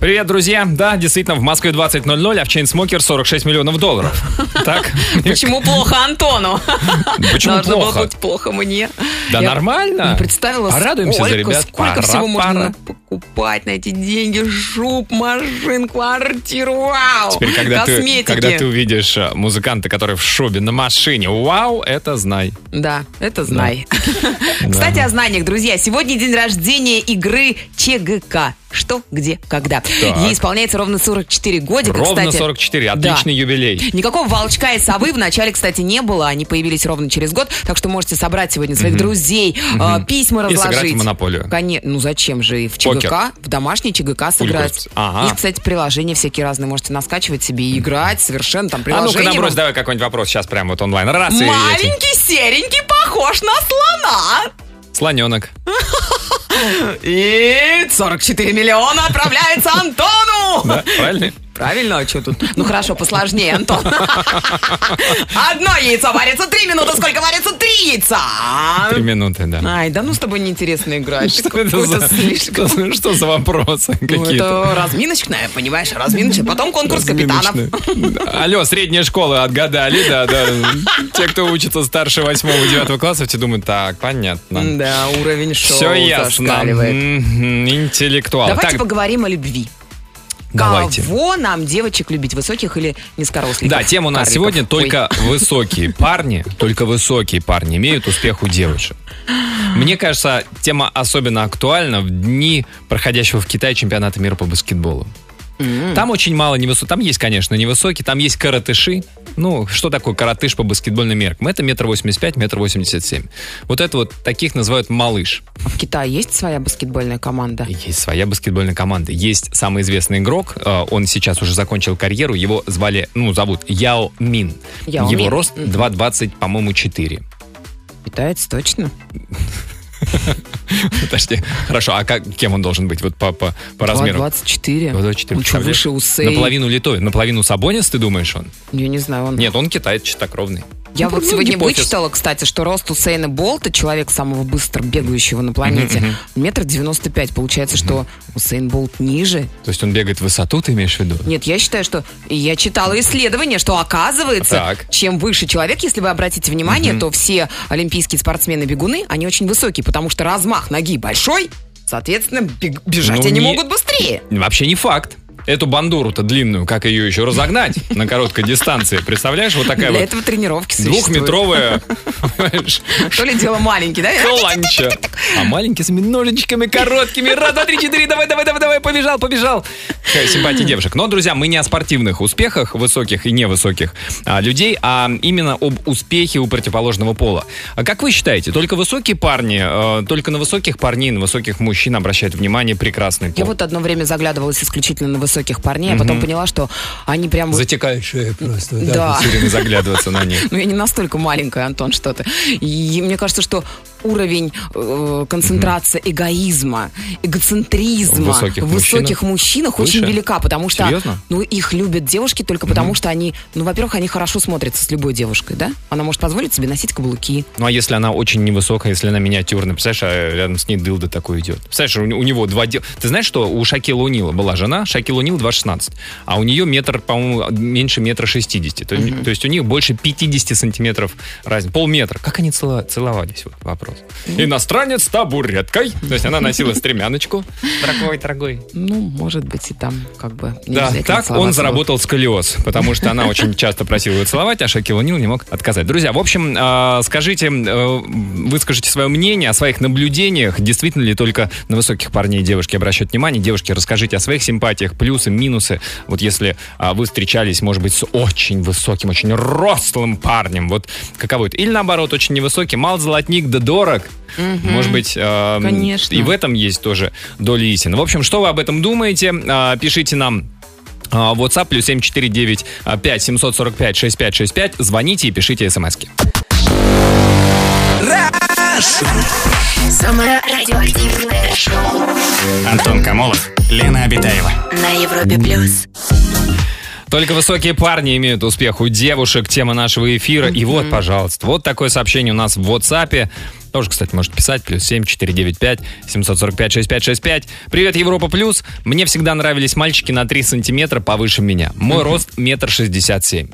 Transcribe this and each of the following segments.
Привет, друзья! Да, действительно, в Москве 20.00, а в Чейнсмокер 46 миллионов долларов. Так? Почему плохо Антону? Почему Должно было плохо? быть плохо мне. Да нормально. представила, Порадуемся сколько, за ребят. сколько всего можно покупать на эти деньги. Жуп, машин, квартиру, вау! Теперь, когда ты, когда ты увидишь а, музыканта, который в шубе на машине, вау, это знай. Да, это знай. Кстати, о знаниях, друзья. Сегодня день рождения игры ЧГК. Что, где, когда. Ей исполняется ровно 44 годика, Ровно кстати. 44, Да. отличный юбилей. Никакого волчка и совы в начале, кстати, не было. Они появились ровно через год. Так что можете собрать сегодня своих друзей, э, письма И разложить. сыграть в «Монополию». Конечно. Ну зачем же и в ЧГК, Покер. в домашний ЧГК сыграть. Ага. Есть, кстати, приложения всякие разные. Можете наскачивать себе и играть совершенно там А приложение. ну-ка, набрось давай какой-нибудь вопрос сейчас прямо вот онлайн. Раз и. Маленький, серенький, похож на слона. Слоненок. И 44 миллиона отправляется Антону. Да, правильно? Правильно, а что тут? Ну хорошо, посложнее, Антон. Одно яйцо варится три минуты, сколько варится три яйца? Три минуты, да. Ай, да ну с тобой неинтересно играть. Что это за, слишком. что, что за вопросы Ну, какие-то? это разминочная, понимаешь, разминочная. Потом конкурс капитанов. Алло, средняя школа отгадали, да, да. Те, кто учится старше 8-9 класса, все думают, так, понятно. Да, уровень шоу Все ясно. Интеллектуал. Давайте Так, поговорим о любви. Давайте. Кого нам, девочек, любить? Высоких или низкоросликов? Да, тема у нас Карликов? сегодня Ой. только высокие парни, только высокие парни имеют успех у девушек. Мне кажется, тема особенно актуальна в дни проходящего в Китае чемпионата мира по баскетболу. Там очень мало невысоких. Там есть, конечно, невысокие, там есть каратыши. Ну, что такое каратыш по баскетбольным меркам? Это метр восемьдесят пять, метр восемьдесят семь. Вот это вот таких называют малыш. А в Китае есть своя баскетбольная команда? Есть своя баскетбольная команда. Есть самый известный игрок, э, он сейчас уже закончил карьеру, его звали, ну, зовут Яо Мин. Яо его Мин. рост Мгм. 2,20, по-моему, 4. Китаец, точно? Подожди, хорошо, а как, кем он должен быть вот по, по, по размеру? 24. 2,24. Он что, выше Усей? Наполовину литой, наполовину Сабонис, ты думаешь он? Я не знаю, он... Нет, он китаец чистокровный. Я Ну, вот ну, сегодня гипофиз. вычитала, кстати, что рост Усейна Болта, человек самого быстро бегающего на планете, метр девяносто пять. Получается, что Усейн Болт ниже. То есть он бегает в высоту, ты имеешь в виду? Нет, я считаю, что... Я читала исследование, что оказывается, Так. чем выше человек, если вы обратите внимание, то все олимпийские спортсмены-бегуны, они очень высокие, потому что размах ноги большой, соответственно, бег- бежать Ну, они не- могут быстрее. Вообще не факт. Эту бандуру-то длинную, как ее еще разогнать на короткой дистанции? Представляешь, вот такая Для вот этого тренировки существуют. двухметровая То ли дело маленький, да? Каланча. А маленький с ножичками короткими. Раз, два, три, четыре. Давай, давай, давай, давай. Побежал, побежал. Симпатия девушек. Но, друзья, мы не о спортивных успехах, высоких и невысоких а, людей, а именно об успехе у противоположного пола. А как вы считаете, только высокие парни, э, только на высоких парней, на высоких мужчин обращают внимание прекрасный Я пол? вот одно время заглядывалась исключительно на высоких парней, а потом поняла, что они прям... шея просто. Да. Все время заглядываться на них. Ну, я не настолько маленькая, Антон, что ты. И мне кажется, что уровень э, концентрации эгоизма, эгоцентризма В высоких в высоких мужчинах очень Выше? велика, потому что Серьезно? ну, их любят девушки только потому, что они, ну, во-первых, они хорошо смотрятся с любой девушкой, да? Она может позволить себе носить каблуки. Ну а если она очень невысокая, если она миниатюрная, представляешь, а рядом с ней дылда такой идет. Представляешь, у, у него два дела. Ты знаешь, что у Шакила Унила была жена, Шакила Унил 2,16, а у нее метр, по-моему, меньше метра 60. То, то есть у них больше 50 сантиметров разницы. Полметра. Как они цело- целовались? Вот вопрос. Иностранец с табуреткой. То есть она носила стремяночку. Дорогой, дорогой. Ну, может быть, и там как бы Да, так он заработал сколиоз, потому что она очень часто просила его целовать, а Шакил Унил не мог отказать. Друзья, в общем, э, скажите, э, выскажите свое мнение о своих наблюдениях. Действительно ли только на высоких парней девушки обращают внимание? Девушки, расскажите о своих симпатиях, плюсы, минусы. Вот если а, вы встречались, может быть, с очень высоким, очень рослым парнем, вот каково это? Или наоборот, очень невысокий, мал золотник да дорог. Может быть, э, Конечно. и в этом есть тоже доля истины. В общем, что вы об этом думаете? А, Пишите нам а, WhatsApp плюс 749 5 745 6565. Звоните и пишите смски. Самое радиоактивное шоу. Антон Камолов, Лена Обитаева. На Европе плюс. Только высокие парни имеют успех у девушек. Тема нашего эфира. И вот, пожалуйста, вот такое сообщение у нас в WhatsApp. Тоже, кстати, может писать. Плюс 7 495 745 6565. Привет, Европа Плюс. Мне всегда нравились мальчики на 3 сантиметра повыше меня. Мой рост метр шестьдесят семь.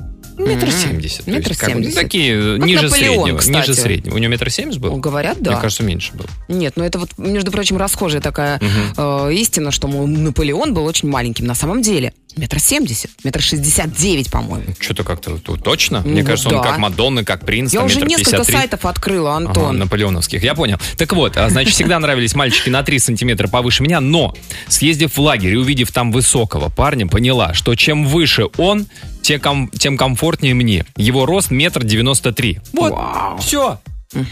Метр семьдесят. Метр семьдесят. Такие, Как ниже Наполеон, среднего. кстати. Ниже среднего. У него метр семьдесят был? Говорят, да. Мне кажется, меньше был. Нет, ну это вот, между прочим, расхожая такая э, истина, что мол, Наполеон был очень маленьким. На самом деле, метр семьдесят, метр шестьдесят девять, по-моему. Что-то как-то точно. Мне Ну, кажется, он да. как Мадонна, как принц. Я уже несколько пятьдесят три. сайтов открыла, Ага, Антон. наполеоновских. Я понял. Так вот, а, значит, всегда нравились мальчики на 3 сантиметра повыше меня, но, съездив в лагерь и увидев там высокого парня, поняла, что чем выше он, те ком- тем комфортнее мне. Его рост метр девяносто три. Вот, Вау. все. И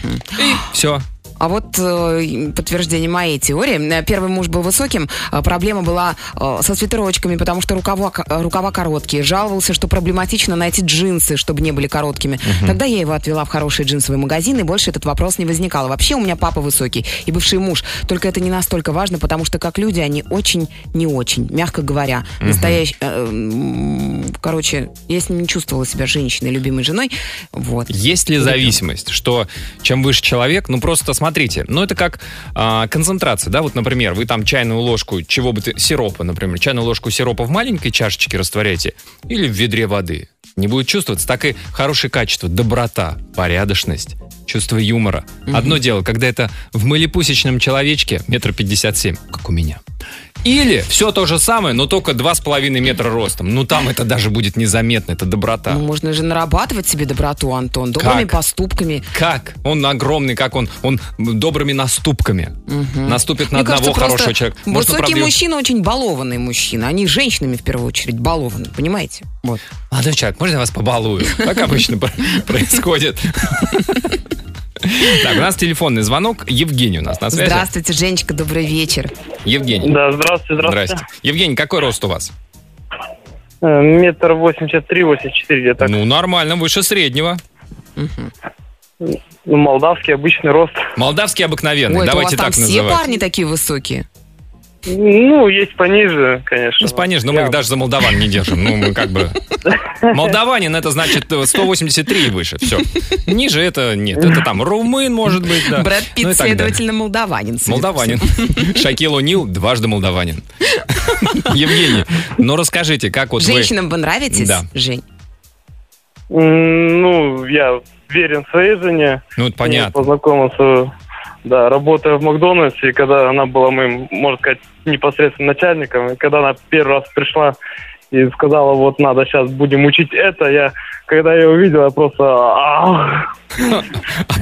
все. А вот э, подтверждение моей теории. Первый муж был высоким, э, проблема была э, со свитерочками, потому что рукава, э, рукава короткие. Жаловался, что проблематично найти джинсы, чтобы не были короткими. Тогда я его отвела в хороший джинсовый магазин, и больше этот вопрос не возникал. Вообще у меня папа высокий и бывший муж. Только это не настолько важно, потому что как люди они очень не очень, мягко говоря. Настоящий... э, короче, я с ним не чувствовала себя женщиной, любимой женой. Вот. Есть ли зависимость, что чем выше человек, ну просто смотрите, ну это как а, концентрация, да, вот, например, вы там чайную ложку, чего бы ты, сиропа, например, чайную ложку сиропа в маленькой чашечке растворяете или в ведре воды. Не будет чувствоваться, так и хорошее качество, доброта, порядочность, чувство юмора. Одно дело, когда это в мылепусечном человечке метр пятьдесят семь, как у меня. Или все то же самое, но только два с половиной метра ростом. Ну там это даже будет незаметно, это доброта. Ну, можно же нарабатывать себе доброту, Антон, добрыми Как? поступками. Как? Он огромный, как он? Он добрыми наступками. Наступит на Мне одного кажется, хорошего человека. Высокий правда, мужчина очень балованный мужчина. Они женщинами в первую очередь балованы, понимаете? Вот. Молодой человек, можно я вас побалую? Так обычно про- происходит. Так, у нас телефонный звонок. Евгений у нас на связи. Здравствуйте, Женечка, добрый вечер. Евгений. Да, здравствуйте, здравствуйте. Здрасте. Евгений, какой рост у вас? Э, Метр восемьдесят три, восемьдесят четыре где-то. Ну, нормально, выше среднего. Ну, молдавский обычный рост. Молдавский обыкновенный, Ой, это у вас давайте там так все называть. парни такие высокие. Ну, есть пониже, конечно. Ну, понятно, но мы их даже за молдаван не держим. Ну, мы как бы... Молдаванин это значит э, 183 и выше. Все. Ниже это нет. Это там румын, может быть, да. Брэд Ну Питт, и так далее. следовательно, молдаванин. Молдаванин. Шакил О'Нил дважды молдаванин. Евгений, ну расскажите, как вот вы... Женщинам вы нравитесь, Да. Жень? Ну, я верен своей жене. Ну, это Я понятно. познакомился, да, работая в Макдональдсе, и когда она была моим, можно сказать, непосредственно начальником, и когда она первый раз пришла и сказала, вот надо сейчас будем учить это, я, когда я увидел, я просто... А Я,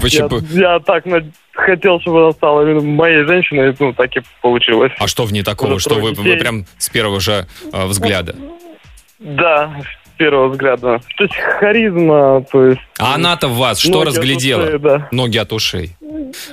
почему? я так хотел, чтобы она стала моей женщиной, ну, так и получилось. А что в ней такого, что вы, прям с первого же э, взгляда? Да, с первого взгляда. То есть харизма, то есть... А она-то в вас что разглядела? Ноги от ушей.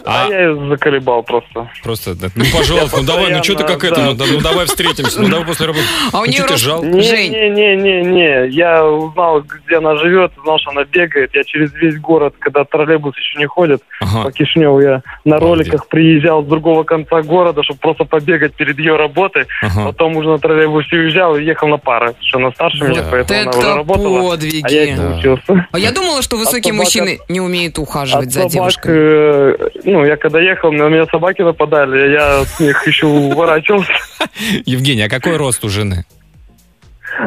А, А я ее заколебал просто. просто, да, ну пожалуйста, ну давай, ну что ты как это, ну, да, ну давай встретимся, ну давай после работы. А у Ну нее ты жалко? Не, Жень. не, не, не, не. Я узнал, где она живет, знал, что она бегает. Я через весь город, когда троллейбус еще не ходит, Ага. по Кишневу я на роликах приезжал с другого конца города, чтобы просто побегать перед ее работой. Ага. Потом уже на троллейбусе уезжал и ехал на пары. Что она старше меня, Вот поэтому она это уже работала. подвиги. А я не Да. учился. А я думала, что высокие собака- мужчины не умеют ухаживать за собак, девушками. э, ну, я когда ехал, на меня собаки нападали, я от них еще уворачивался. Евгений, а какой рост у жены?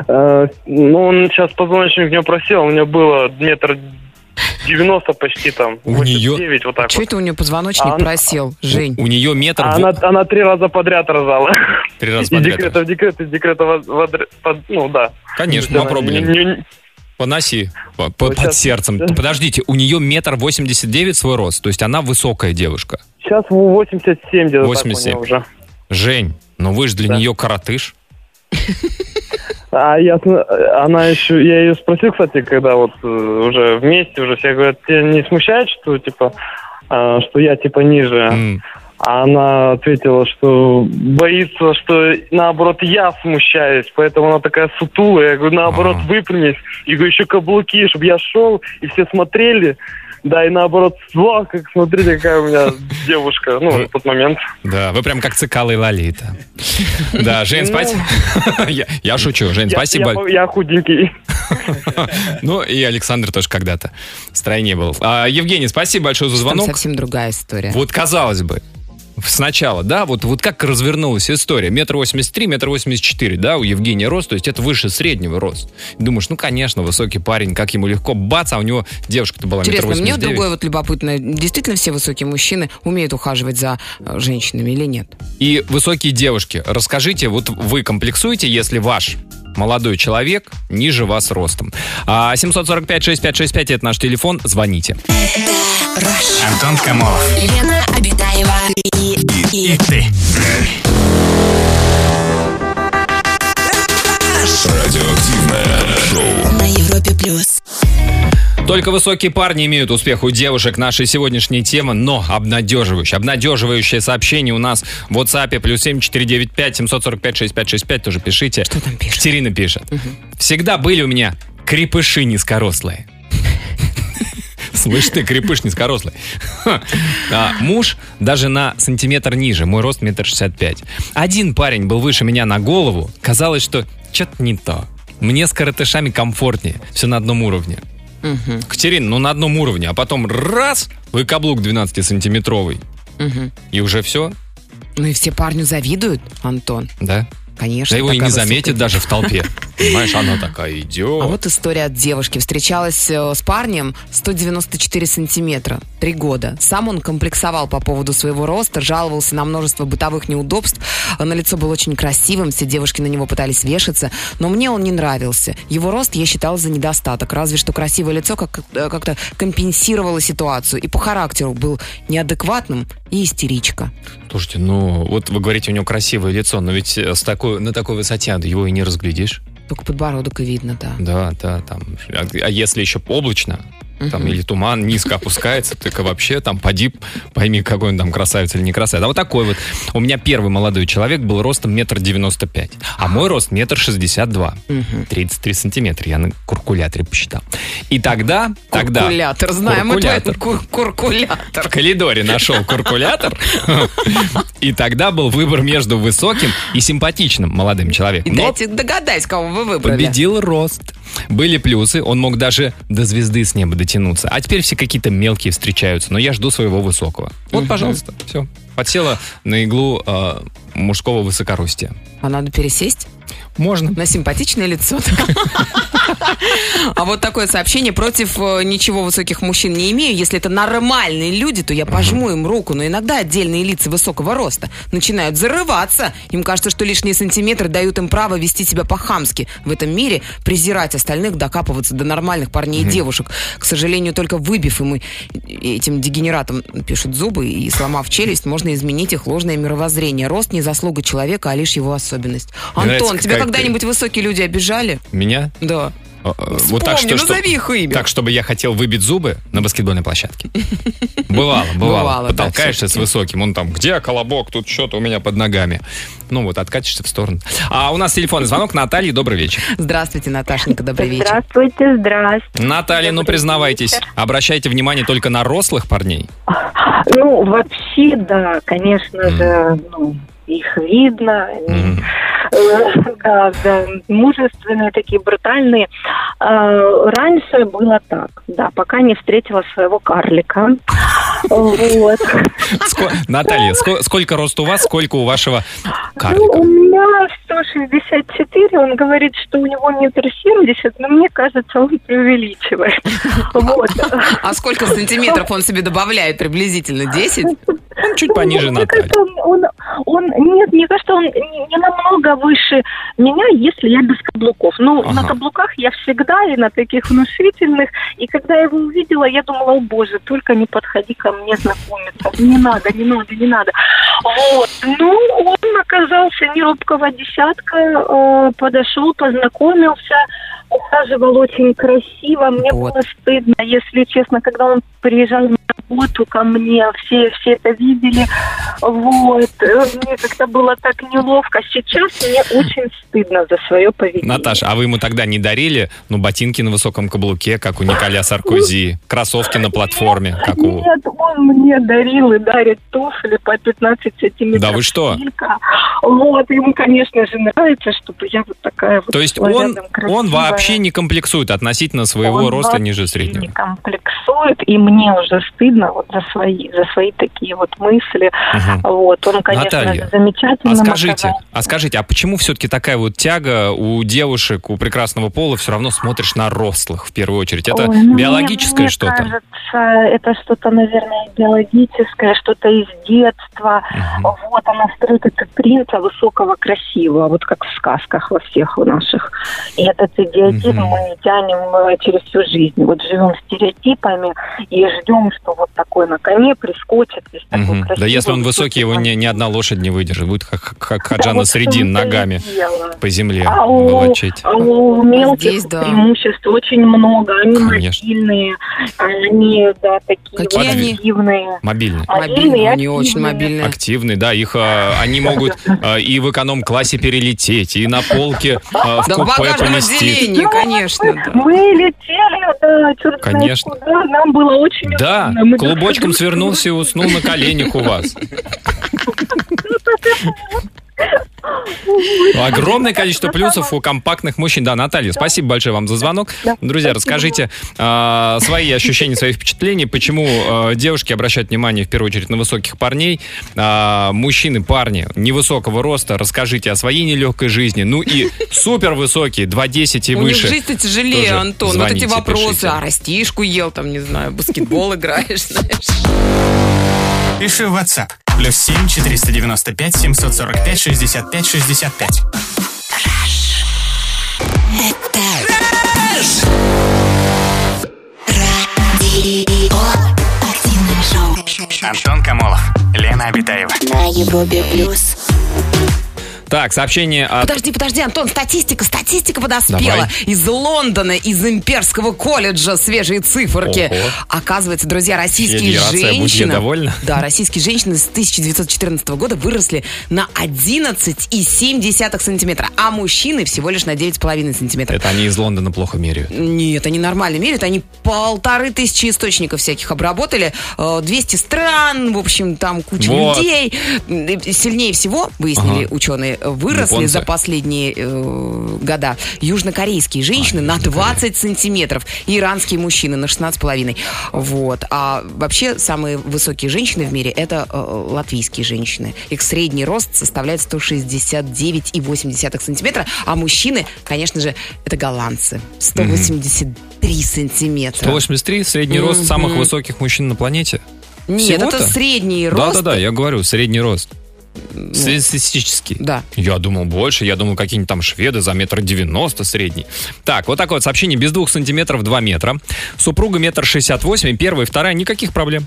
Э, Ну, он сейчас позвоночник у него просел, у него было метр девяносто почти там. У 89, вот так Что вот. это у нее позвоночник А она- просел, Жень? У нее метр А она, она три раза подряд рожала. три раза Из подряд. декрета в декрет, из декрета в, ну да. Конечно, То Поноси по- по- Вот под щас- сердцем. Подождите, у нее метр восемьдесят девять свой рост, то есть она высокая девушка. Сейчас 87 где-то 87. так у нее уже. Жень, ну вы же для Да. нее коротыш. А я, она еще, я ее спросил, кстати, когда вот э, уже вместе, уже все говорят, тебя не смущает, что типа, а, что я типа ниже? М, А она ответила, что боится, что наоборот я смущаюсь, поэтому она такая сутулая. Я говорю, наоборот, Ага. выпрямись. И говорю, еще каблуки, чтобы я шел, и все смотрели. Да, и наоборот, вау, как смотрите, какая у меня девушка, ну, в тот момент. Да, вы прям как Цикала и Лолита. Да, Жень, Ну. спасибо. Я- Я шучу, Жень, спасибо. Я, худенький. Ну, и Александр тоже когда-то в стройне был. А, Евгений, спасибо большое за звонок. совсем другая история. Вот казалось бы, сначала, да, вот, вот как развернулась история. Метр восемьдесят три, метр восемьдесят четыре, да, у Евгения рост, то есть это выше среднего рост. Думаешь, ну, конечно, высокий парень, как ему легко, бац, а у него девушка-то была метр Интересно, мне восемьдесят другое вот любопытно. Действительно все высокие мужчины умеют ухаживать за э, женщинами или нет? И высокие девушки, расскажите, вот вы комплексуете, если ваш молодой человек ниже вас ростом. А 745-6565 это наш телефон, звоните. Антон Камолов. Лена Обитаева и, и, И ты. на Европе плюс. Только высокие парни имеют успех у девушек. Наша сегодняшняя тема, но обнадеживающая. Обнадеживающее сообщение у нас в WhatsApp плюс 7495 745 6565 тоже пишите. Что там пишет? Катерина пишет. Всегда были у меня крепыши низкорослые. Слышь ты, крепыш низкорослый. А, муж даже на сантиметр ниже, мой рост метр шестьдесят пять. Один парень был выше меня на голову. Казалось, что что-то не то. Мне с коротышами комфортнее. Все на одном уровне. Катерина, ну на одном уровне, а потом раз, вы каблук 12-сантиметровый. И уже все, Ну и все парню завидуют, Антон. да? Конечно. Да его и не заметит даже в толпе. Понимаешь, она такая идет. А вот история от девушки. Встречалась э, с парнем 194 сантиметра. Три года. Сам он комплексовал по поводу своего роста, жаловался на множество бытовых неудобств. На лицо был очень красивым, все девушки на него пытались вешаться. Но мне он не нравился. Его рост я считала за недостаток. Разве что красивое лицо как- э, как-то компенсировало ситуацию. И по характеру был неадекватным и истеричка. Слушайте, ну вот вы говорите, у него красивое лицо, но ведь э, с такой, на такой высоте его и не разглядишь. Только подбородок и видно, да. Да, да, там. А, а если еще облачно, там или туман низко опускается, и вообще там поди, пойми, какой он там красавец или не красавец. А вот такой вот. У меня первый молодой человек был ростом метр девяносто пять, а мой рост метр шестьдесят два. 33 сантиметра, я на куркуляторе посчитал. И тогда, тогда... Куркулятор. Знаем мы твой Куркулятор. кур- куркулятор. В коридоре нашел куркулятор. И тогда был выбор между высоким и симпатичным молодым человеком. Дайте догадать, кого вы выбрали. победил рост. Были плюсы, он мог даже до звезды с неба дотянуться. А теперь все какие-то мелкие встречаются, но я жду своего высокого. Вот, пожалуйста, все. Подсела на иглу э, мужского высокоростия. А надо пересесть? Можно. На симпатичное лицо. А вот такое сообщение против э, ничего высоких мужчин не имею. Если это нормальные люди, то я пожму им руку. Но иногда отдельные лица высокого роста начинают зарываться. Им кажется, что лишние сантиметры дают им право вести себя по-хамски. В этом мире презирать остальных, докапываться до нормальных парней и девушек. К сожалению, только выбив им этим дегенератам, пишут зубы, и сломав челюсть, можно изменить их ложное мировоззрение. Рост не заслуга человека, а лишь его особенность. Антон, тебя какая когда-нибудь высокие люди обижали? Меня? Да. Э, э, Вспомни, назови их имя. Так, чтобы я хотел выбить зубы на баскетбольной площадке. Бывало, бывало. Бывало, да, Потолкаешься с всё-таки. высоким, он там, где колобок, тут что-то у меня под ногами. Ну вот, откатишься в сторону. А у нас телефонный звонок. Наталья, добрый вечер. Здравствуйте, Наташенька, добрый вечер. Здравствуйте, здравствуйте. Наталья, ну Добрый признавайтесь, вечер. обращайте внимание только на рослых парней. Ну, вообще, да, конечно же, ну, их видно. Мгм. Э, Да, да, мужественные такие, брутальные. А, Раньше было так, да, пока не встретила своего карлика. Вот. Наталья, ско- сколько рост у вас, сколько у вашего Ну, карлика? у меня 164, он говорит, что у него метр семьдесят, но мне кажется, он преувеличивает. Вот. А сколько сантиметров он себе добавляет приблизительно? 10? Он чуть пониже Мне Натальи. кажется, он, он, он- нет, мне кажется, он не не намного выше меня, если я без каблуков. Ну, Ага. на каблуках я всегда и на таких внушительных. И когда я его увидела, я думала, о боже, только не подходи ко мне знакомиться. Не надо, не надо, не надо. Вот. Ну, он оказался не робкого десятка, э, подошел, познакомился, ухаживал очень красиво. Мне Вот. было стыдно, если честно, когда он приезжал на работу ко мне, все, все это видели. Вот. Мне как-то было так неловко. Сейчас мне очень стыдно за свое поведение. Наташа, а вы ему тогда не дарили, ну, ботинки на высоком каблуке, как у Николя Саркози, кроссовки на платформе, как у... Нет, он мне дарил и дарит туфли по 15 сантиметров. Да вы что? Вот, ему, конечно же, нравится, чтобы я вот такая вот То есть он, он красивая. Вообще не комплексует относительно своего Он роста ниже среднего. не комплексует, и мне уже стыдно вот за свои, за свои такие вот мысли. Мгм. Вот, он, конечно, Наталья, замечательно. А скажите, а скажите, а почему все-таки такая вот тяга у девушек, у прекрасного пола все равно смотришь на рослых в первую очередь? Это Ой, ну, биологическое мне, что-то? Мне кажется, это что-то, наверное, биологическое, что-то из детства. Мгм. Вот она строит этот принца высокого, красивого, вот как в сказках во всех наших. И этот идиотизм Мгм. мы тянем э, через всю жизнь. Вот живем стереотипами и ждем, что вот такой на коне прискочит. весь такой Мгм. Да красивый, если он высокий, его ни, ни одна лошадь не выдержит. Будет как, как Хаджана вот в Средин ногами дело. по земле А у, волочить. а у мелких Здесь, да. преимуществ очень много. Они Конечно. мобильные, они, да, такие Какие вот они? активные. Мобильные, Активные, не очень активные. мобильные. Активный, да, их э, они могут э, и в эконом-классе перелететь, и на полке в Да купе багажном поместить. отделении, конечно. да. Мы летели, да, черт Конечно. знает куда, нам было очень Да, удобно. Мы клубочком свернулся и уснул на коленях у вас. Огромное количество плюсов у компактных мужчин. Да, Наталья, спасибо большое вам за звонок. Да, Друзья, спасибо. расскажите а, свои ощущения, свои впечатления, почему а, девушки обращают внимание в первую очередь на высоких парней, а, мужчины, парни невысокого роста, расскажите о своей нелегкой жизни. Ну и супер высокие, 2,10 и У них выше. жизнь-то тяжелее, Тоже Антон. вот звоните, эти вопросы. пишите. А растишку ел, там, не знаю, баскетбол играешь, знаешь. Пиши в WhatsApp. Плюс 7 495 745 65 65. Радио. Активное шоу. Антон Камолов. Лена Обитаева. На Европе плюс. Так, сообщение от... Подожди, подожди, Антон, статистика, статистика подоспела. Давай. Из Лондона, из имперского колледжа свежие циферки. Ого. Оказывается, друзья, российские Федерация женщины... Да, российские женщины с 1914 года выросли на 11,7 сантиметра, а мужчины всего лишь на 9,5 сантиметров. Это они из Лондона плохо меряют. Нет, они нормально меряют. Они полторы тысячи источников всяких обработали. э, 200 стран, в общем, там куча Вот. людей. М, Сильнее всего, выяснили Ага. ученые, выросли Японцы. за последние э, года южнокорейские женщины на 20 сантиметров. Иранские мужчины на 16,5. Вот. А вообще самые высокие женщины в мире это э, латвийские женщины. Их средний рост составляет 169,8 сантиметра. А мужчины, конечно же, это голландцы. 183 сантиметра. 183 средний рост самых высоких мужчин на планете. Нет, Всего-то? это средний рост. Да-да-да, я говорю, средний рост. Среднестатистический. Да. Я думал больше, я думал какие-нибудь там шведы за метр девяносто средний. Так, вот такое вот сообщение. Без двух сантиметров два метра. Супруга метр шестьдесят восемь, первая, вторая, никаких проблем.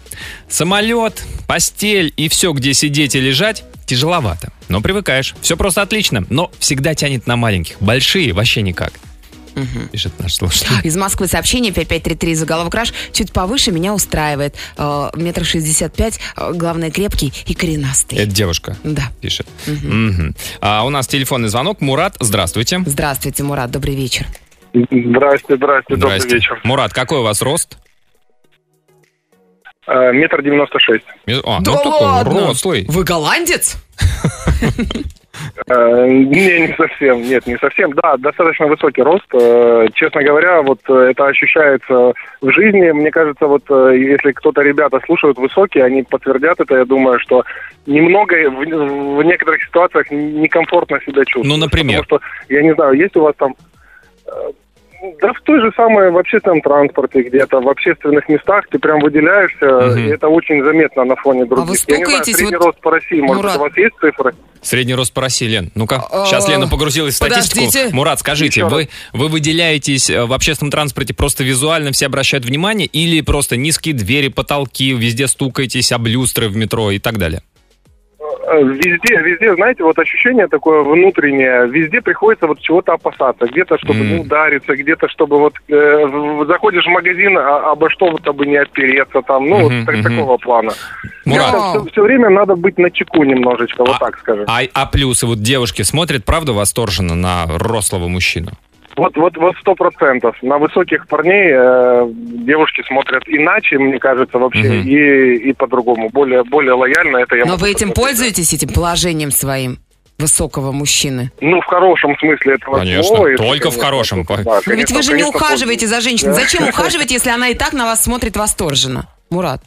Самолет, постель и все, где сидеть и лежать, тяжеловато. Но привыкаешь. Все просто отлично, но всегда тянет на маленьких. Большие вообще никак. Пишет наш слушатель. Из Москвы сообщение 5533 заголовок краш. Чуть повыше меня устраивает. Э, Метр шестьдесят пять. э, Главное, крепкий и коренастый. Это девушка Да. пишет. Мгм. А у нас телефонный звонок. Мурат, здравствуйте. Здравствуйте, Мурат, добрый вечер. Здрасте, здрасте, добрый Здрасте. вечер. Мурат, какой у вас рост? Э, Метр девяносто шесть. А, Да ну такой ладно? рослый. Вы голландец? Э, Не, не совсем, нет, не совсем. Да, достаточно высокий рост. Э, Честно говоря, вот э, это ощущается в жизни. Мне кажется, вот если кто-то, ребята, слушают высокие, они подтвердят это, я думаю, что немного в, в некоторых ситуациях некомфортно себя чувствуют. Ну, например? Потому что, я не знаю, есть у вас там... Да в той же самой, в общественном транспорте, где-то в общественных местах ты прям выделяешься, Мгм. и это очень заметно на фоне других. вы я не знаю, стукаетесь средний вот- рост по России, может, Мурат. у вас есть цифры? Средний рост по России, Лен. Ну-ка, А, сейчас Лена погрузилась в статистику. подождите. Мурат, скажите, Еще вы, вы выделяетесь э, в общественном транспорте просто визуально, все обращают внимание, или просто низкие двери, потолки, везде стукаетесь об люстры в метро и так далее? Везде, везде, знаете, вот ощущение такое внутреннее, везде приходится вот чего-то опасаться. Где-то, чтобы М. не удариться, где-то, чтобы вот э, заходишь в магазин, а, обо что-то бы не опереться там, ну, Мгм, вот так- мгм. такого плана. Мурат, Все, время надо быть на чеку немножечко, вот А- так скажем. а, а плюсы, вот девушки смотрят, правда, восторженно на рослого мужчину? Вот, вот, вот сто процентов. На высоких парней э, девушки смотрят иначе, мне кажется, вообще, Мгм. и, и по-другому, более, более лояльно. Это я Но вы этим пользуетесь, этим положением своим высокого мужчины? Ну, в хорошем смысле этого Конечно, слова. если, только в конечно, хорошем. да, Но ведь конечно, вы же не конечно, ухаживаете за женщиной. Да. Зачем ухаживать, если она и так на вас смотрит восторженно? Мурат.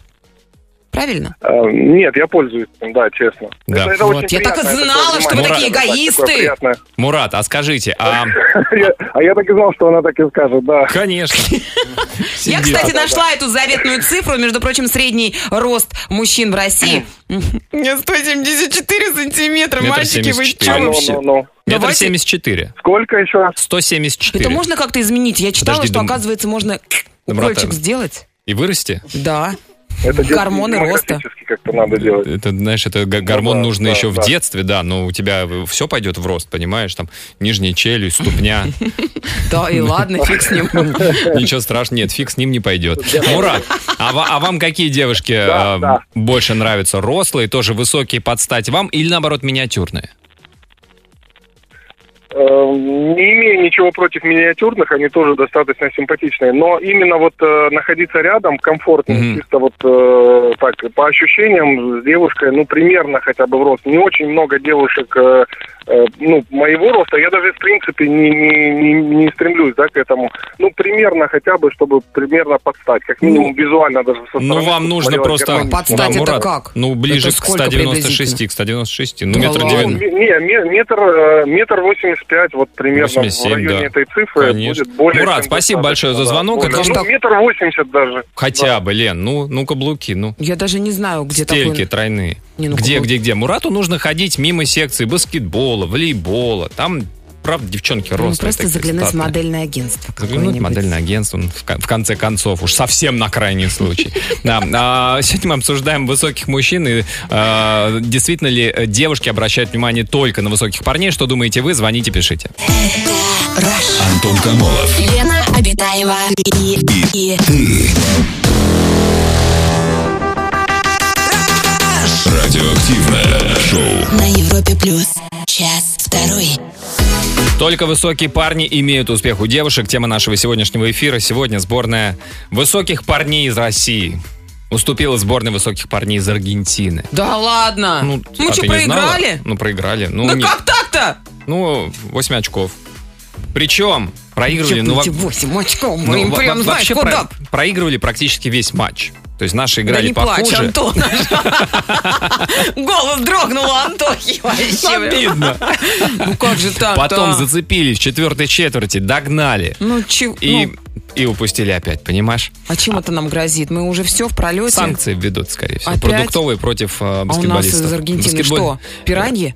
Правильно? Э, Нет, я пользуюсь, им, да, честно. Да. Это, это Вот, очень я так и знала, что вы такие эгоисты. Мурат, а скажите, а... Я- А я так и знал, что она так и скажет, да. Конечно. Я, кстати, нашла эту заветную цифру. Между прочим, средний рост мужчин в России. Мне 174 сантиметра. Метр Мальчики, вы 74. чё А, ну, вообще? ну, ну. Метр Давайте- семьдесят четыре. Сколько еще? Сто семьдесят четыре. Это можно как-то изменить? Я читала, Подожди, что, дум- оказывается, можно укольчик сделать. И вырасти? Да. Это Гормоны роста. как-то надо делать. Это, знаешь, это г- гормон да, нужно да, еще в да. детстве, да, но у тебя все пойдет в рост, понимаешь, там нижняя челюсть, ступня, Да, и ладно, фиг с ним. ничего страшного, нет, фиг с ним не пойдет. Мурат, а, а вам какие девушки э, больше нравятся? Рослые, тоже высокие под стать вам или наоборот миниатюрные? Э, Не имею ничего против миниатюрных, они тоже достаточно симпатичные. Но именно вот э, находиться рядом комфортно, Мгм. чисто вот э, так, по ощущениям с девушкой, ну, примерно хотя бы в рост. Не очень много девушек, э, э, ну, моего роста. Я даже, в принципе, не, не, не, не стремлюсь, да, к этому. Ну, примерно хотя бы, чтобы примерно подстать. Как минимум визуально даже со Ну, вам нужно просто... Подстать это Мурат, как? Ну, ближе Это к сколько 196, приблизительно? к 196. Ну, метр ладно. Ну, 90. не, ме- метр, метр восемьдесят пять, вот примерно 87, в районе да. этой цифры Конечно. будет более Мурат, чем спасибо большое за да, звонок. Это ну, так- метр восемьдесят даже. Хотя бы, Лен, ну, ну каблуки, ну. Я даже не знаю, где Стельки такой... тройные. Не, ну где, какой- где, где? Мурату нужно ходить мимо секции баскетбола, волейбола. Там, правда, девчонки Ну, рослые. просто заглянуть в статные. модельное агентство Заглянуть в модельное агентство, ну, в кон- в конце концов, уж совсем на крайний случай. Да, а, сегодня мы обсуждаем высоких мужчин и а, действительно ли девушки обращают внимание только на высоких парней. Что думаете вы? Звоните, пишите. Антон Камолов. Лена Обитаева и, и, Радиоактивное шоу. на Европе плюс. Час второй. Только высокие парни имеют успех у девушек. Тема нашего сегодняшнего эфира. Сегодня сборная высоких парней из России. Уступила сборной высоких парней из Аргентины. Да ладно. Ну, Мы а что, ты не знала? проиграли? Ну, проиграли. Ну, Да не- как так-то? ну, 8 очков. Причем проигрывали... Ну, во- 8 очков, ну, мы им во- прям во- знаешь вообще куда. про- проигрывали практически весь матч. То есть наши Да играли не плачь, похуже. Антон. Голос дрогнул у Антохи вообще. Обидно. Ну как же так Потом зацепились в четвертой четверти, догнали. Ну, чё- И, ну, и упустили опять, понимаешь? а чем это нам грозит? Мы уже все в пролете. Санкции введут, скорее всего. Опять? Продуктовые против э, А у нас баскетболистов. из Аргентины Баскетболь- что? Пираньи?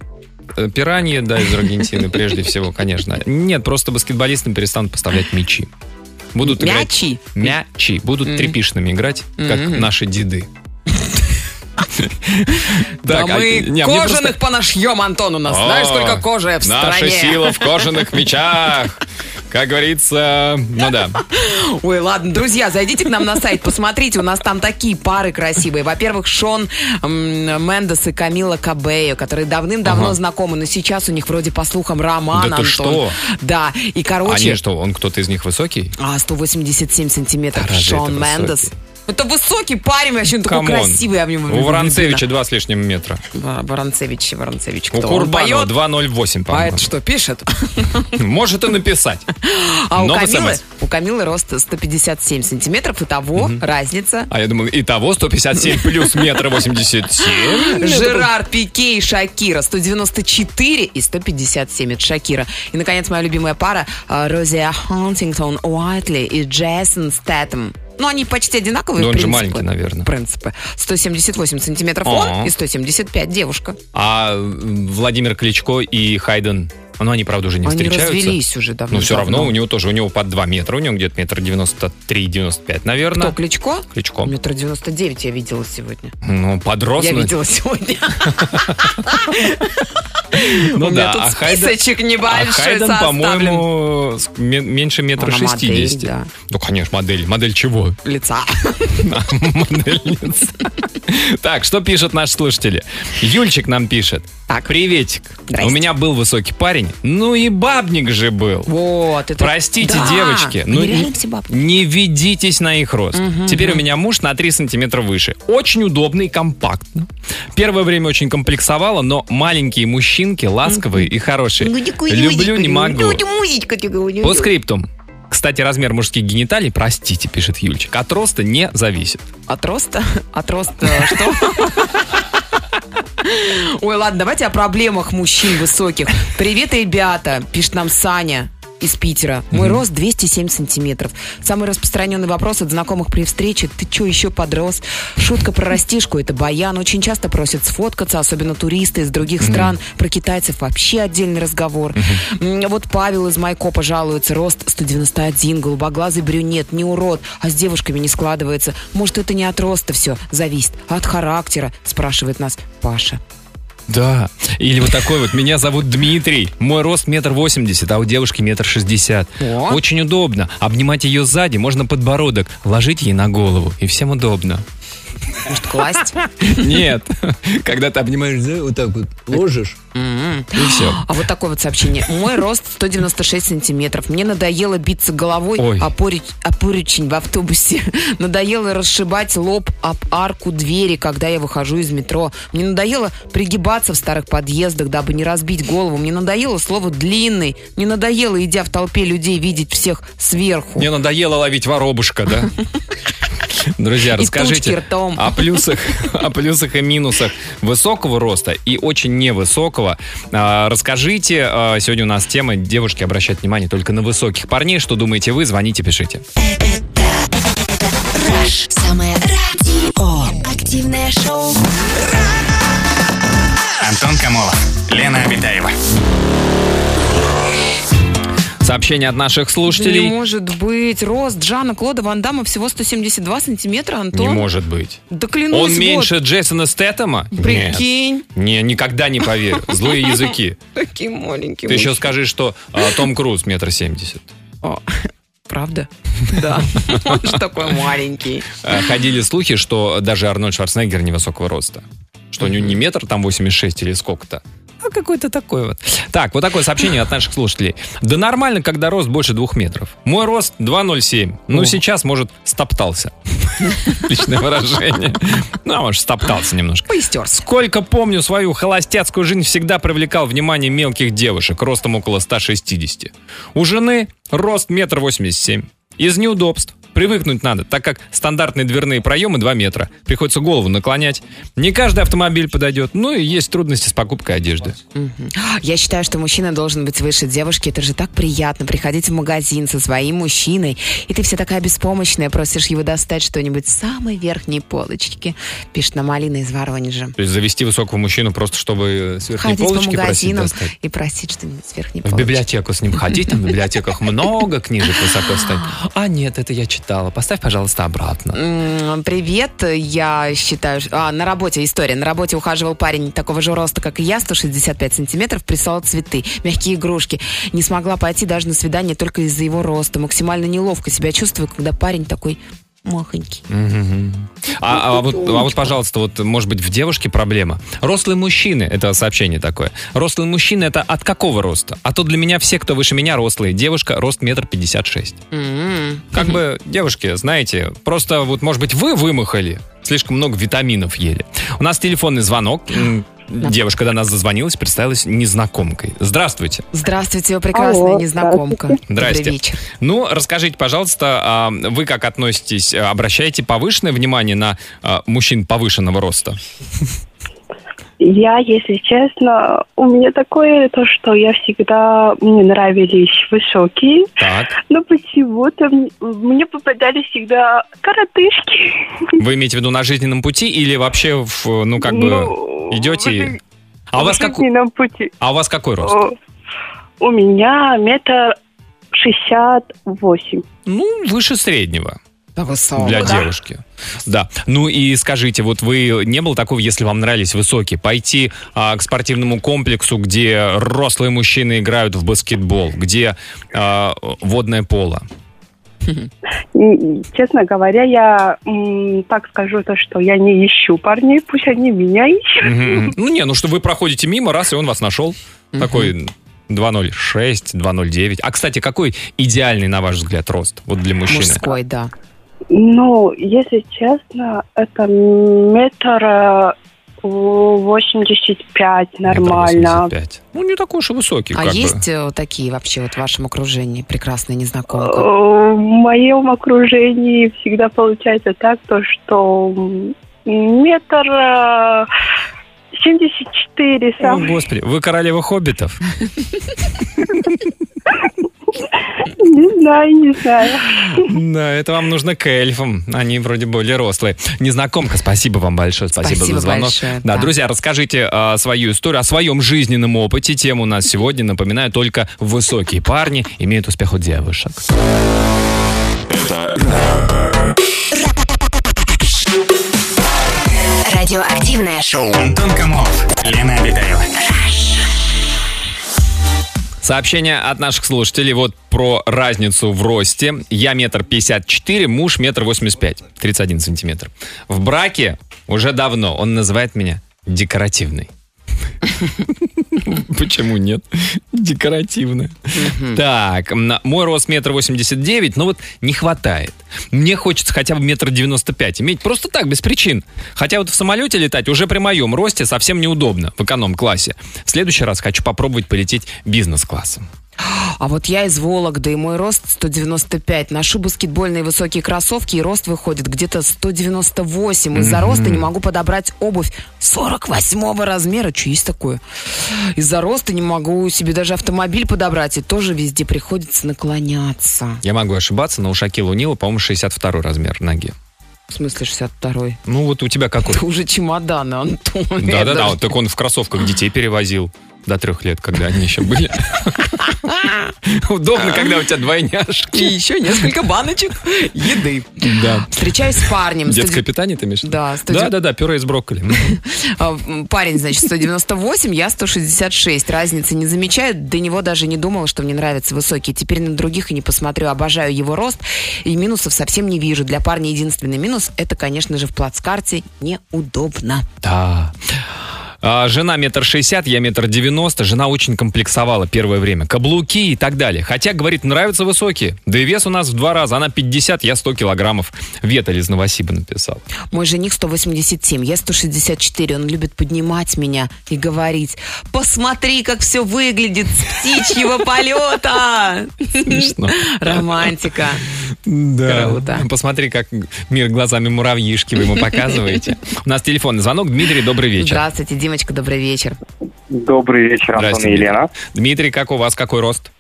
Э, Пираньи, да, из Аргентины прежде всего, конечно. Нет, просто баскетболистам перестанут поставлять мячи. Будут играть... Мячи? Мячи. Будут трепишными играть, как наши деды. Да Так, а- мы не, мне кожаных просто- понашьем, Антон, у нас. Знаешь, сколько кожи в Наша стране? сила в кожаных мечах. Как говорится, ну да. Ой, ладно, друзья, зайдите к нам на сайт, посмотрите, у нас там такие пары красивые. Во-первых, Шон Мендес и Камила Кабео, которые давным-давно Ага. знакомы, но сейчас у них вроде, по слухам, роман, Да Антон. что? Да, и, короче... Они что, он кто-то из них высокий? А, 187 сантиметров. Да Шон Мендес. высокий? Это высокий парень, вообще он такой come on. красивый. Я в него У влюблена. Воронцевича два с лишним метра. А, Воронцевич, Воронцевич, У кто? Он Курбанова поет? 2,08, А по-моему. это что, пишет? Может и написать. А у Но Камилы, у Камилы рост 157 сантиметров, и того разница. А я думаю, итого 157 плюс метр 87. Жерар Пике и Шакира 194 и 157 это Шакира. И, наконец, моя любимая пара э, Розия Хантингтон Уайтли и Джейсон Стэттем. Ну, они почти одинаковые, в он же принципе. маленький, наверное. Принципы. 178 сантиметров А. он и 175 девушка. А Владимир Кличко и Хайден Но они, правда, уже не Они встречаются. развелись уже давно. Ну, все равно у него тоже, у него под 2 метра, у него где-то метр девяносто три, девяносто пять, наверное. Кто, Кличко? Кличко. Метр девяносто девять я видела сегодня. Ну, подрос. Я ну, видела сегодня. Ну да, а Хайден- списочек а небольшой Хайден, составлен. по-моему, меньше метра модель, шестидесяти. Ну, конечно, модель. Модель чего? Лица. Модельница. Так, что пишут наши слушатели? Юльчик нам пишет. Так. Приветик. Здрасте. У меня был высокий парень. Ну и бабник же был. Вот, это... Простите, Да, девочки, реально не, не ведитесь на их рост. Теперь у меня муж на 3 сантиметра выше. Очень удобно и компактно. Первое время очень комплексовала, но маленькие мужчинки ласковые и хорошие. Люблю, не могу. По скриптум. Кстати, размер мужских гениталий, простите, пишет Юльчик, от роста не зависит. От роста? От роста что? Ой, ладно, давайте о проблемах мужчин высоких. Привет, ребята, пишет нам Саня из Питера. Мой рост 207 сантиметров. Самый распространенный вопрос от знакомых при встрече. Ты что, еще подрос? Шутка про растишку – это баян. Очень часто просят сфоткаться, особенно туристы из других стран. Про китайцев вообще отдельный разговор. М, Вот Павел из Майкопа жалуется. Рост 191, голубоглазый брюнет, не урод, а с девушками не складывается. Может, это не от роста все зависит, а от характера, спрашивает нас Паша. Да. Или вот такой вот. Меня зовут Дмитрий. Мой рост метр восемьдесят, а у девушки метр шестьдесят. О. Очень удобно. Обнимать ее сзади, можно подбородок, ложить ей на голову. И всем удобно. Может, класть? Нет. Когда ты обнимаешь, вот так вот ложишь, и все. А вот такое вот сообщение. Мой рост 196 сантиметров. Мне надоело биться головой Ой. о, поручень в автобусе. Надоело расшибать лоб об арку двери, когда я выхожу из метро. Мне надоело пригибаться в старых подъездах, дабы не разбить голову. Мне надоело слово «длинный». Мне надоело, идя в толпе людей, видеть всех сверху. Мне надоело ловить воробушка, да? Друзья, И расскажите о плюсах, о плюсах и минусах высокого роста и очень невысокого. А, Расскажите, а, сегодня у нас тема девушки обращают внимание только на высоких парней. Что думаете вы? Звоните, пишите. Rush. Самое радио. Активное шоу. Антон Камолов, Лена Обитаева. Сообщение от наших Да не слушателей. может быть. Рост Джана Клода Ван Дамма всего 172 сантиметра, Антон. Не может быть. Да клянусь, Он вот. меньше Джейсона Стэттема? Прикинь. Нет. Не, никогда не поверю. Злые языки. Такие маленькие. Ты еще скажи, что а, Том Круз метр семьдесят. Правда? Да. Он же такой маленький. А, Ходили слухи, что даже Арнольд Шварценеггер невысокого роста. Что у него не метр там 86 или сколько-то. А какой-то такой вот. Так, вот такое сообщение от наших слушателей. Да нормально, когда рост больше двух метров. Мой рост 2,07. Ну, О. сейчас, может, стоптался. Личное выражение. Ну, а может, стоптался немножко. Поистерся. Сколько помню свою холостяцкую жизнь, всегда привлекал внимание мелких девушек, ростом около 160. У жены рост метр восемьдесят семь. Из неудобств. Привыкнуть надо, так как стандартные дверные проемы 2 метра. Приходится голову наклонять. Не каждый автомобиль подойдет. Ну и есть трудности с покупкой одежды. Я считаю, что мужчина должен быть выше девушки. Это же так приятно приходить в магазин со своим мужчиной. И ты вся такая беспомощная, просишь его достать что-нибудь с самой верхней полочки. Пишет нам Алина из Воронежа. То есть завести высокого мужчину просто, чтобы с верхней Ходить по полочки просить магазинам достать. и просить что-нибудь с верхней В полочки. библиотеку с ним ходить, там в библиотеках много книжек высоко стоит. А нет, это я читала. Поставь, пожалуйста, обратно. Привет, я считаю... А, на работе история. На работе ухаживал парень такого же роста, как и я, 165 сантиметров, прислал цветы, мягкие игрушки. Не смогла пойти даже на свидание только из-за его роста. Максимально неловко себя чувствую, когда парень такой махонький. А, а вот, а вот, пожалуйста, вот, может быть, в девушке проблема. Рослые мужчины, это сообщение такое. Рослые мужчины, это от какого роста? А то для меня все, кто выше меня, рослые. Девушка, рост метр пятьдесят шесть. М. Как бы, девушки, знаете, просто вот, может быть, вы вымахали, слишком много витаминов ели. У нас телефонный звонок. Девушка до нас зазвонилась, представилась незнакомкой. Здравствуйте. Здравствуйте, прекрасная Алло, незнакомка. Здрасте. Добрый вечер. Ну, расскажите, пожалуйста, а вы как относитесь, а, обращаете повышенное внимание на а, мужчин повышенного роста? Я, если честно, у меня такое то, что я всегда мне нравились высокие, Так. но почему-то мне попадались всегда коротышки. Вы имеете в виду на жизненном пути или вообще, в, ну, как бы, Ну, идете... А у, вас как... пути. а у вас какой рост? У меня метр шестьдесят восемь. Ну, выше среднего. Да для девушки. Да. Ну и скажите, вот вы не было такого, если вам нравились высокие, пойти а, к спортивному комплексу, где рослые мужчины играют в баскетбол, где а, водное поло? Честно говоря, я так скажу то, что я не ищу парней, пусть они меня ищут. Ну не, ну что вы проходите мимо, раз, и он вас нашел. Такой 206, 209. А, кстати, какой идеальный, на ваш взгляд, рост вот для мужчины? Мужской, да. Ну, если честно, это метр э, восемьдесят пять нормально. 85. Ну, не такой уж и высокий. А как бы. есть э, такие вообще вот в вашем окружении прекрасная незнакомка? Э, В моем окружении всегда получается так, то, что метр э, семьдесят четыре О, сам. господи, вы королева хоббитов? Не знаю, не знаю. Да, это вам нужно к эльфам. Они вроде более рослые. Незнакомка, спасибо вам большое. Спасибо, Спасибо за звонок. большое, да, да. друзья, расскажите а, свою историю о своем жизненном опыте. Тема у нас сегодня, напоминаю, только высокие парни имеют успех у девушек. Радиоактивное шоу. Антон Камолов, Лена Обитаева. Сообщение от наших слушателей вот про разницу в росте. Я метр пятьдесят четыре, муж метр восемьдесят пять, 31 сантиметр. В браке уже давно он называет меня декоративный. Почему нет? Декоративно. Так, мой рост метр восемьдесят девять, но вот не хватает. Мне хочется хотя бы метр девяносто пять иметь просто так, без причин. Хотя вот в самолете летать уже при моем росте совсем неудобно в эконом-классе. В следующий раз хочу попробовать полететь бизнес-классом. А вот я из Вологды, и мой рост 195. Ношу баскетбольные высокие кроссовки, и рост выходит где-то 198. Из-за роста не могу подобрать обувь 48 размера. Что есть такое? Из-за роста не могу себе даже автомобиль подобрать, и тоже везде приходится наклоняться. Я могу ошибаться, но у Шакила Унила, по-моему, 62 размер ноги. В смысле 62-й? Ну вот у тебя какой? Это уже чемоданы, Антон. Да-да-да, так он в кроссовках детей перевозил. До трех лет, когда они еще были. Удобно, когда у тебя И двойняшки. еще несколько баночек еды. Да. Встречаюсь с парнем. Детское 100 питание ты имеешь? виду? Да, 100 Да-да-да, пюре из брокколи. А, Парень, значит, 198, я 166. Разницы не замечаю. До него даже не думала, что мне нравятся высокие. Теперь на других и не посмотрю. Обожаю его рост. И минусов совсем не вижу. Для парня единственный минус – это, конечно же, в плацкарте неудобно. Да. А, жена метр шестьдесят, я метр девяносто. Жена очень комплексовала первое время. Каблуки и так далее. Хотя, говорит, нравятся высокие. Да и вес у нас в два раза. Она 50, я 100 килограммов. Веталь из Новосиба написал. Мой жених 187, я 164. Он любит поднимать меня и говорить, посмотри, как все выглядит с птичьего полета. Смешно. Романтика. Да. Круто. Посмотри, как мир глазами муравьишки вы ему показываете. У нас телефонный звонок. Дмитрий, добрый вечер. Здравствуйте, Димочка, добрый вечер. Добрый вечер, Антон и Елена. Дмитрий, как у вас, какой рост?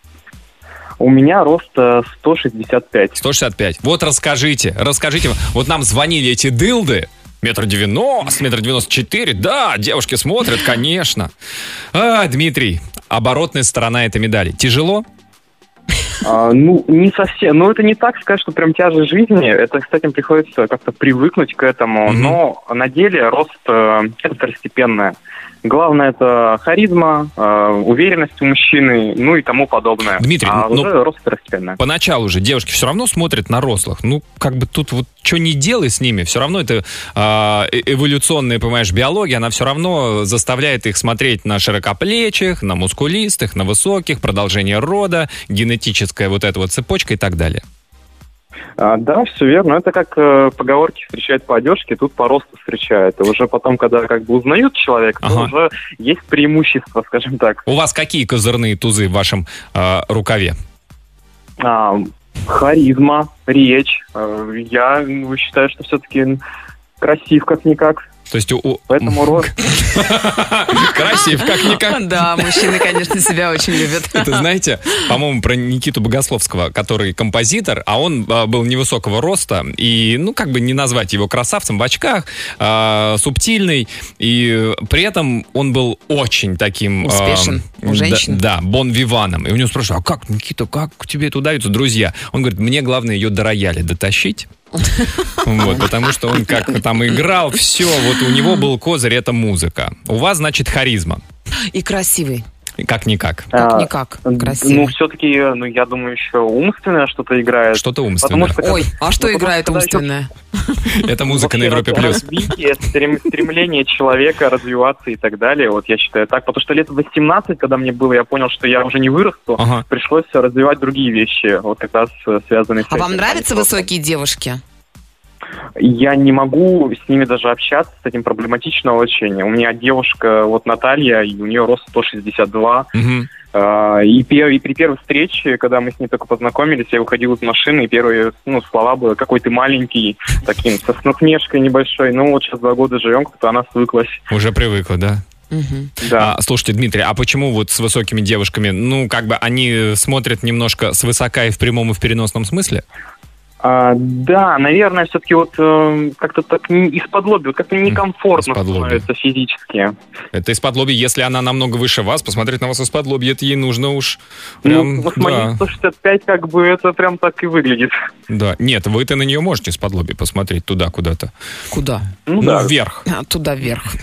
У меня рост э, 165. 165. Вот расскажите, расскажите. Вот нам звонили эти дылды. Метр девяносто, метр девяносто четыре. Да, девушки смотрят, конечно. А, Дмитрий, оборотная сторона этой медали. Тяжело? А, ну, не совсем. Ну, это не так сказать, что прям тяжесть жизни. Это, этим приходится как-то привыкнуть к этому. Мгм. Но на деле рост э, это второстепенное. Главное это харизма, э, уверенность у мужчины, ну и тому подобное. Дмитрий, а ну- уже рост второстепенное. Поначалу же девушки все равно смотрят на рослых. Ну, как бы тут вот что не делай с ними, все равно это а, э- эволюционная, понимаешь, биология, она все равно заставляет их смотреть на широкоплечих, на мускулистых, на высоких, продолжение рода, генетическая вот эта вот цепочка и так далее. А, да, все верно. Это как э, поговорки встречают по одежке, тут по росту встречают. И уже потом, когда как бы узнают человека, то Ага. уже есть преимущество, скажем так. У вас какие козырные тузы в вашем а, рукаве? А, харизма, речь. Э, Я ну, считаю, что все-таки красив как-никак. То есть у... Поэтому рост... Красив, как-никак. Да, мужчины, конечно, себя очень любят. Это знаете, по-моему, про Никиту Богословского, который композитор, а он а, был невысокого роста, и, ну, как бы не назвать его красавцем в очках, а, субтильный, и при этом он был очень таким... а, Успешен у да- женщин. Да, бон виваном. И у него спрашивают, а как, Никита, как тебе это удается? Друзья. Он говорит, мне главное ее до рояля дотащить. Вот, потому что он как там играл, все, вот у него был козырь, это музыка. У вас, значит, харизма. И красивый. Как-никак. Как-никак. А, Красивый. Ну, все-таки, ну, я думаю, еще умственное что-то играет. Что-то Потому умственное. что Ой, а что Ну, потому играет умственное? Это музыка на Европе плюс. Стремление человека развиваться и так далее. Вот я считаю так. Потому что лет 18, когда мне было, я понял, что я уже не вырасту. Пришлось развивать другие вещи, вот как раз э, связанные с А вам нравятся высокие девушки? Я не могу с ними даже общаться, с этим проблематично очень. У меня девушка, вот Наталья, и у нее рост 162. Мгм. А, И, пе- и при первой встрече, когда мы с ней только познакомились, я выходил из машины, и первые ну, слова были «какой ты маленький», таким, со с насмешкой небольшой. Ну, вот сейчас два года живем, как-то она свыклась. Уже привыкла, да? Мгм. Да. А, слушайте, Дмитрий, а почему вот с высокими девушками, ну, как бы они смотрят немножко свысока и в прямом, и в переносном смысле? А, да, наверное, все-таки вот э, как-то так из-под лоби, вот как-то некомфортно Из-под лоби. становится физически. Это из-под лоби, если она намного выше вас, посмотреть на вас из-под лоби, это ей нужно уж Ну, прям, вот мои да, 165 как бы это прям так и выглядит. да. Нет, вы-то на нее можете из-под лоби посмотреть туда куда-то. Куда? Ну, Ну, да. вверх. А, Туда вверх.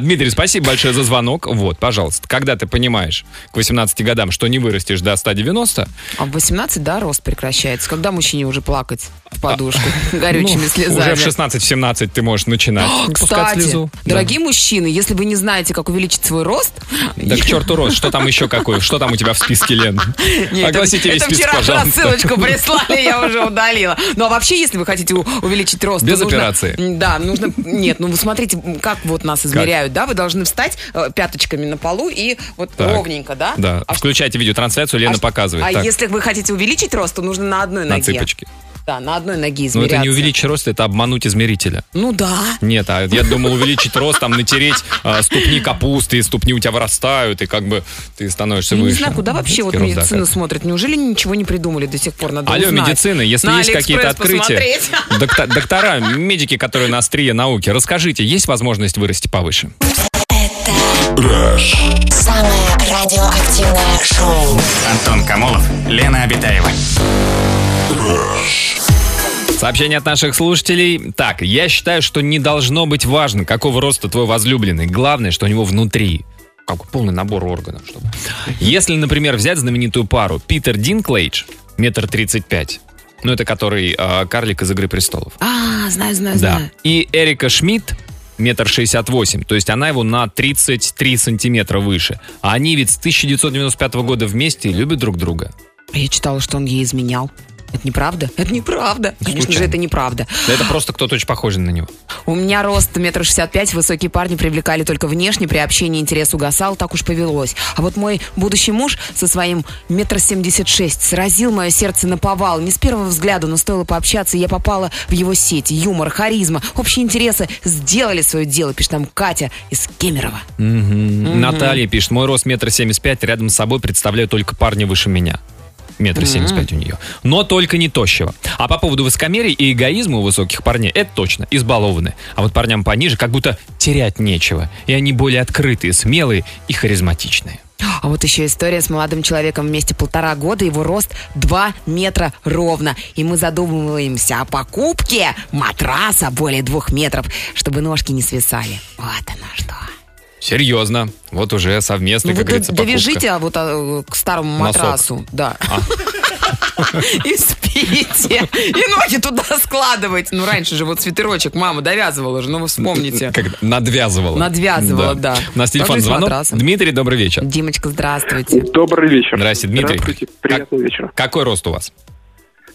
Дмитрий, спасибо большое за звонок. Вот, пожалуйста, когда ты понимаешь к 18 годам, что не вырастешь до 190, А в 18, да, рост прекращается. Когда мужчине уже плакать в подушку горючими ну, слезами? уже в 16-17 ты можешь начинать Кстати, слезу. Да. дорогие мужчины, если вы не знаете, как увеличить свой рост... Да к черту рост, что там еще какой? Что там у тебя в списке, Лен? Нет, Огласите это, весь это список, вчера рассылочку прислали, я уже удалила. Ну, а вообще, если вы хотите увеличить рост... Без нужно- операции. Да, нужно... Нет, ну вы смотрите, как вот нас измеряют, да? Вы должны встать э, пяточками на полу и вот Так. ровненько, да? Да, А, включайте видеотрансляцию, Лена а- показывает. а Так, если вы хотите увеличить рост, то нужно на одной на ноге. цыпочки. Да, на одной ноге Но измеряться. это не увеличить рост, это обмануть измерителя. Ну да. Нет, а я думал увеличить рост, там натереть а, ступни капусты, и ступни у тебя вырастают, и как бы ты становишься Я выше. не знаю, куда вообще вот да, смотрят. Неужели ничего не придумали до сих пор? Надо Алло, узнать. медицина, если На есть какие-то открытия, посмотреть. докто- доктора, медики, которые на острие науки, расскажите, есть возможность вырасти повыше? Самое радиоактивное шоу. Антон Камолов, Лена Обитаева. Сообщение от наших слушателей. Так, я считаю, что не должно быть важно, какого роста твой возлюбленный. Главное, что у него внутри. Как полный набор органов. Чтобы. Если, например, взять знаменитую пару Питер Динклейдж, метр тридцать пять, ну это который э, карлик из «Игры престолов». А, знаю, знаю, Да. знаю. И Эрика Шмидт, метр шестьдесят восемь, то есть она его на 33 сантиметра выше. А они ведь с 1995 года вместе и любят друг друга. Я читала, что он ей изменял. Это неправда? Это неправда. Конечно же, это неправда. Да это просто кто-то очень похожий на него. У меня рост метр шестьдесят пять, высокие парни привлекали только внешне, при общении интерес угасал, так уж повелось. А вот мой будущий муж со своим метр семьдесят шесть сразил мое сердце на повал. Не с первого взгляда, но стоило пообщаться, и я попала в его сеть. Юмор, харизма, общие интересы сделали свое дело, пишет там Катя из Кемерово. Наталья пишет, мой рост метр семьдесят пять, рядом с собой представляю только парня выше меня. Метр семьдесят пять у нее. Но только не тощего. А по поводу высокомерия и эгоизма у высоких парней, это точно, избалованы. А вот парням пониже как будто терять нечего. И они более открытые, смелые и харизматичные. А вот еще история с молодым человеком вместе полтора года, его рост 2 метра ровно. И мы задумываемся о покупке матраса более двух метров, чтобы ножки не свисали. Вот оно что. Серьезно. Вот уже совместно, Ну, как вы говорится, довяжите а, вот а, к старому Носок. матрасу. Да. И спите. И ноги туда складывать. Ну, раньше же вот свитерочек мама довязывала же, ну вы вспомните. Как надвязывала. Надвязывала, да. У нас телефон звонок. матрасом. Дмитрий, добрый вечер. Димочка, здравствуйте. Добрый вечер. Здрасте, Дмитрий. Здравствуйте. Приятного вечера. Какой рост у вас?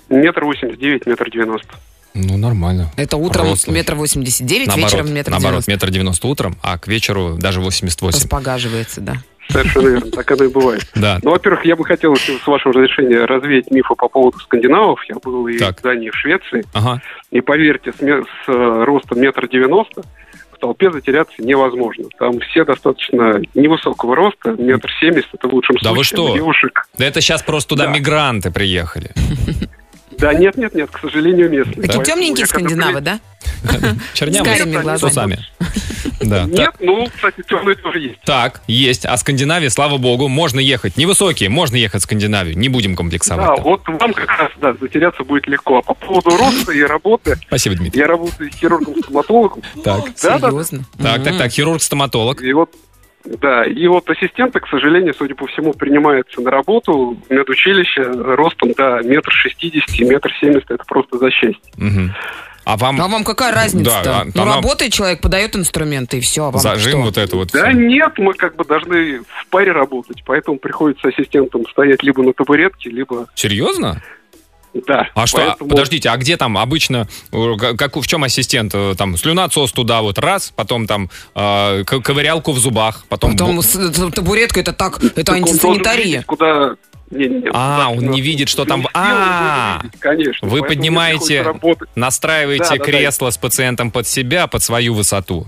Метр восемьдесят девять, метр девяносто. Ну, нормально. Это утром Рослый. метр восемьдесят девять, вечером метр наоборот, девяносто. метр девяносто утром, а к вечеру даже 88. Распогаживается, да. Совершенно верно, так оно и бывает. Да. Ну, во-первых, я бы хотел, с вашего разрешения, развеять мифы по поводу скандинавов. Я был и Так. в Дании, и в Швеции. Ага. И поверьте, с, с э, ростом метр девяносто в толпе затеряться невозможно. Там все достаточно невысокого роста, метр семьдесят, это в лучшем Да вы случае. что? У Девушек. Да это сейчас просто туда Да. мигранты приехали. Да, нет, нет, нет, к сожалению, местные. Такие Поэтому темненькие скандинавы, да? Чернявые С усами. Да. Нет, ну, кстати, темные тоже есть. Так, есть. А Скандинавия, слава богу, можно ехать. Невысокие, можно ехать в Скандинавию. Не будем комплексовать. Да, там. вот вам как раз, да, затеряться будет легко. А по поводу роста и работы, Спасибо, Дмитрий. я работаю хирургом-стоматологом. Так, Да, да, Серьезно? так, так, так. Хирург-стоматолог. И вот, да, и вот ассистенты, к сожалению, судя по всему, принимаются на работу в медучилище ростом до метр шестидесяти, метр семьдесят, это просто за счастье. Мгм. А вам А вам какая разница-то? Да, а- ну, она- работает человек, подает инструменты, и все. А вам зажим что? вот это вот Да всё? нет, мы как бы должны в паре работать, поэтому приходится ассистентам стоять либо на табуретке, либо... Серьезно? Да. А что? поэтому- Подождите, а где там обычно, э, как, в чем ассистент? Э, Там слюнотсос туда вот раз, потом там э, ковырялку в зубах, потом... Потом бу- с- с- табуретка, это так, это Так антисанитария. видеть, Куда... Не-не-не, А, он не видит, что там- А. Конечно. Вы поднимаете, настраиваете кресло с пациентом под себя, под свою высоту.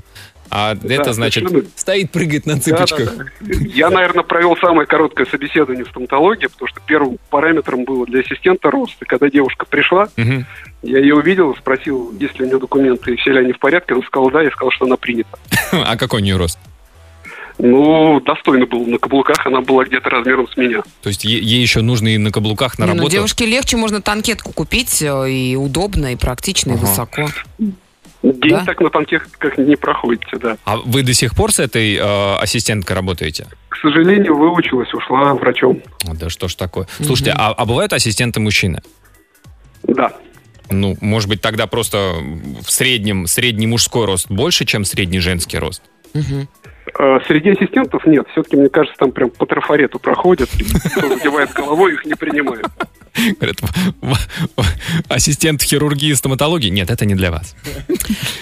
А это значит, совершенно. стоит, прыгает на Да, цыпочках. да, да. Я, наверное, провел самое короткое собеседование в стоматологии, потому что первым параметром было для ассистента рост. И когда девушка пришла, Мгм. я ее увидел, спросил, есть ли у нее документы, и все ли они в порядке. Она сказала да, я сказал, что она принята. А какой у нее рост? Ну, достойно было на каблуках, она была где-то размером с меня. То есть ей еще нужно и на каблуках на ну, работу? девушке легче, можно танкетку купить, э, и удобно, и практично, и Ага. высоко. День Да? так на как не проходите, да. А вы до сих пор с этой э, ассистенткой работаете? К сожалению, выучилась, ушла врачом. Да что ж такое? Слушайте, а, а бывают ассистенты мужчины? Да. Ну, может быть, тогда просто в среднем средний мужской рост больше, чем средний женский рост? Э, Среди ассистентов нет. Все-таки, мне кажется, там прям по трафарету проходят. Кто задевает головой, их не принимают. Говорят, ассистент хирургии и стоматологии? Нет, это не для вас.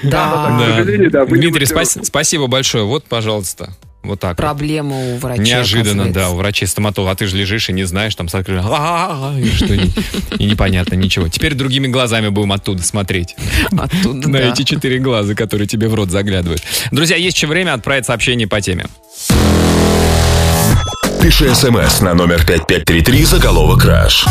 Да, да. Дмитрий, спасибо большое. Вот, пожалуйста. Вот так. вот. проблема у врача. Неожиданно, да, у врачей стоматолога. А ты же лежишь и не знаешь, там с открытым- «А-а-а», и что и- непонятно ничего. Теперь другими глазами будем оттуда смотреть. Оттуда, На эти четыре глаза, которые тебе в рот заглядывают. Друзья, есть еще время отправить сообщение по теме. Пиши смс на номер 5533 заголовок «Краш».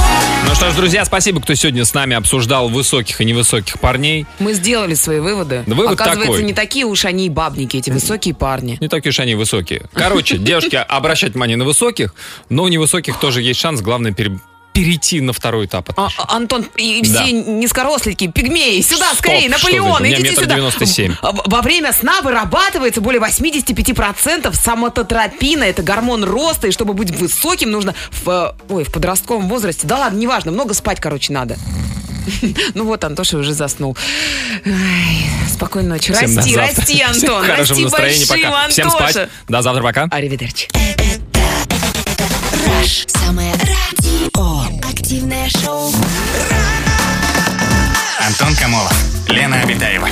Ну что ж, друзья, спасибо, кто сегодня с нами обсуждал высоких и невысоких парней. Мы сделали свои выводы. Да вывод Оказывается, такой. не такие уж они и бабники, эти высокие парни. Не такие уж они высокие. Короче, девушки, обращать внимание на высоких, но у невысоких тоже есть шанс. Главное, перейти на второй этап. А, отношений. а, Антон, и Да. все низкорослики, пигмеи, сюда, Стоп, скорее, Наполеон, идите сюда. 97. В- Во время сна вырабатывается более 85% самототропина, это гормон роста, и чтобы быть высоким, нужно в, ой, в подростковом возрасте, да ладно, неважно, много спать, короче, надо. Ну вот, Антоша уже заснул. Спокойной ночи. Всем Расти, расти, Всем Антон. хорошего Расти большим, Пока. Всем Антоша. спать. До завтра. Пока. Аривидерчи. Раш. Самое радио. Активное шоу. Антон Камолов, Лена Обитаева.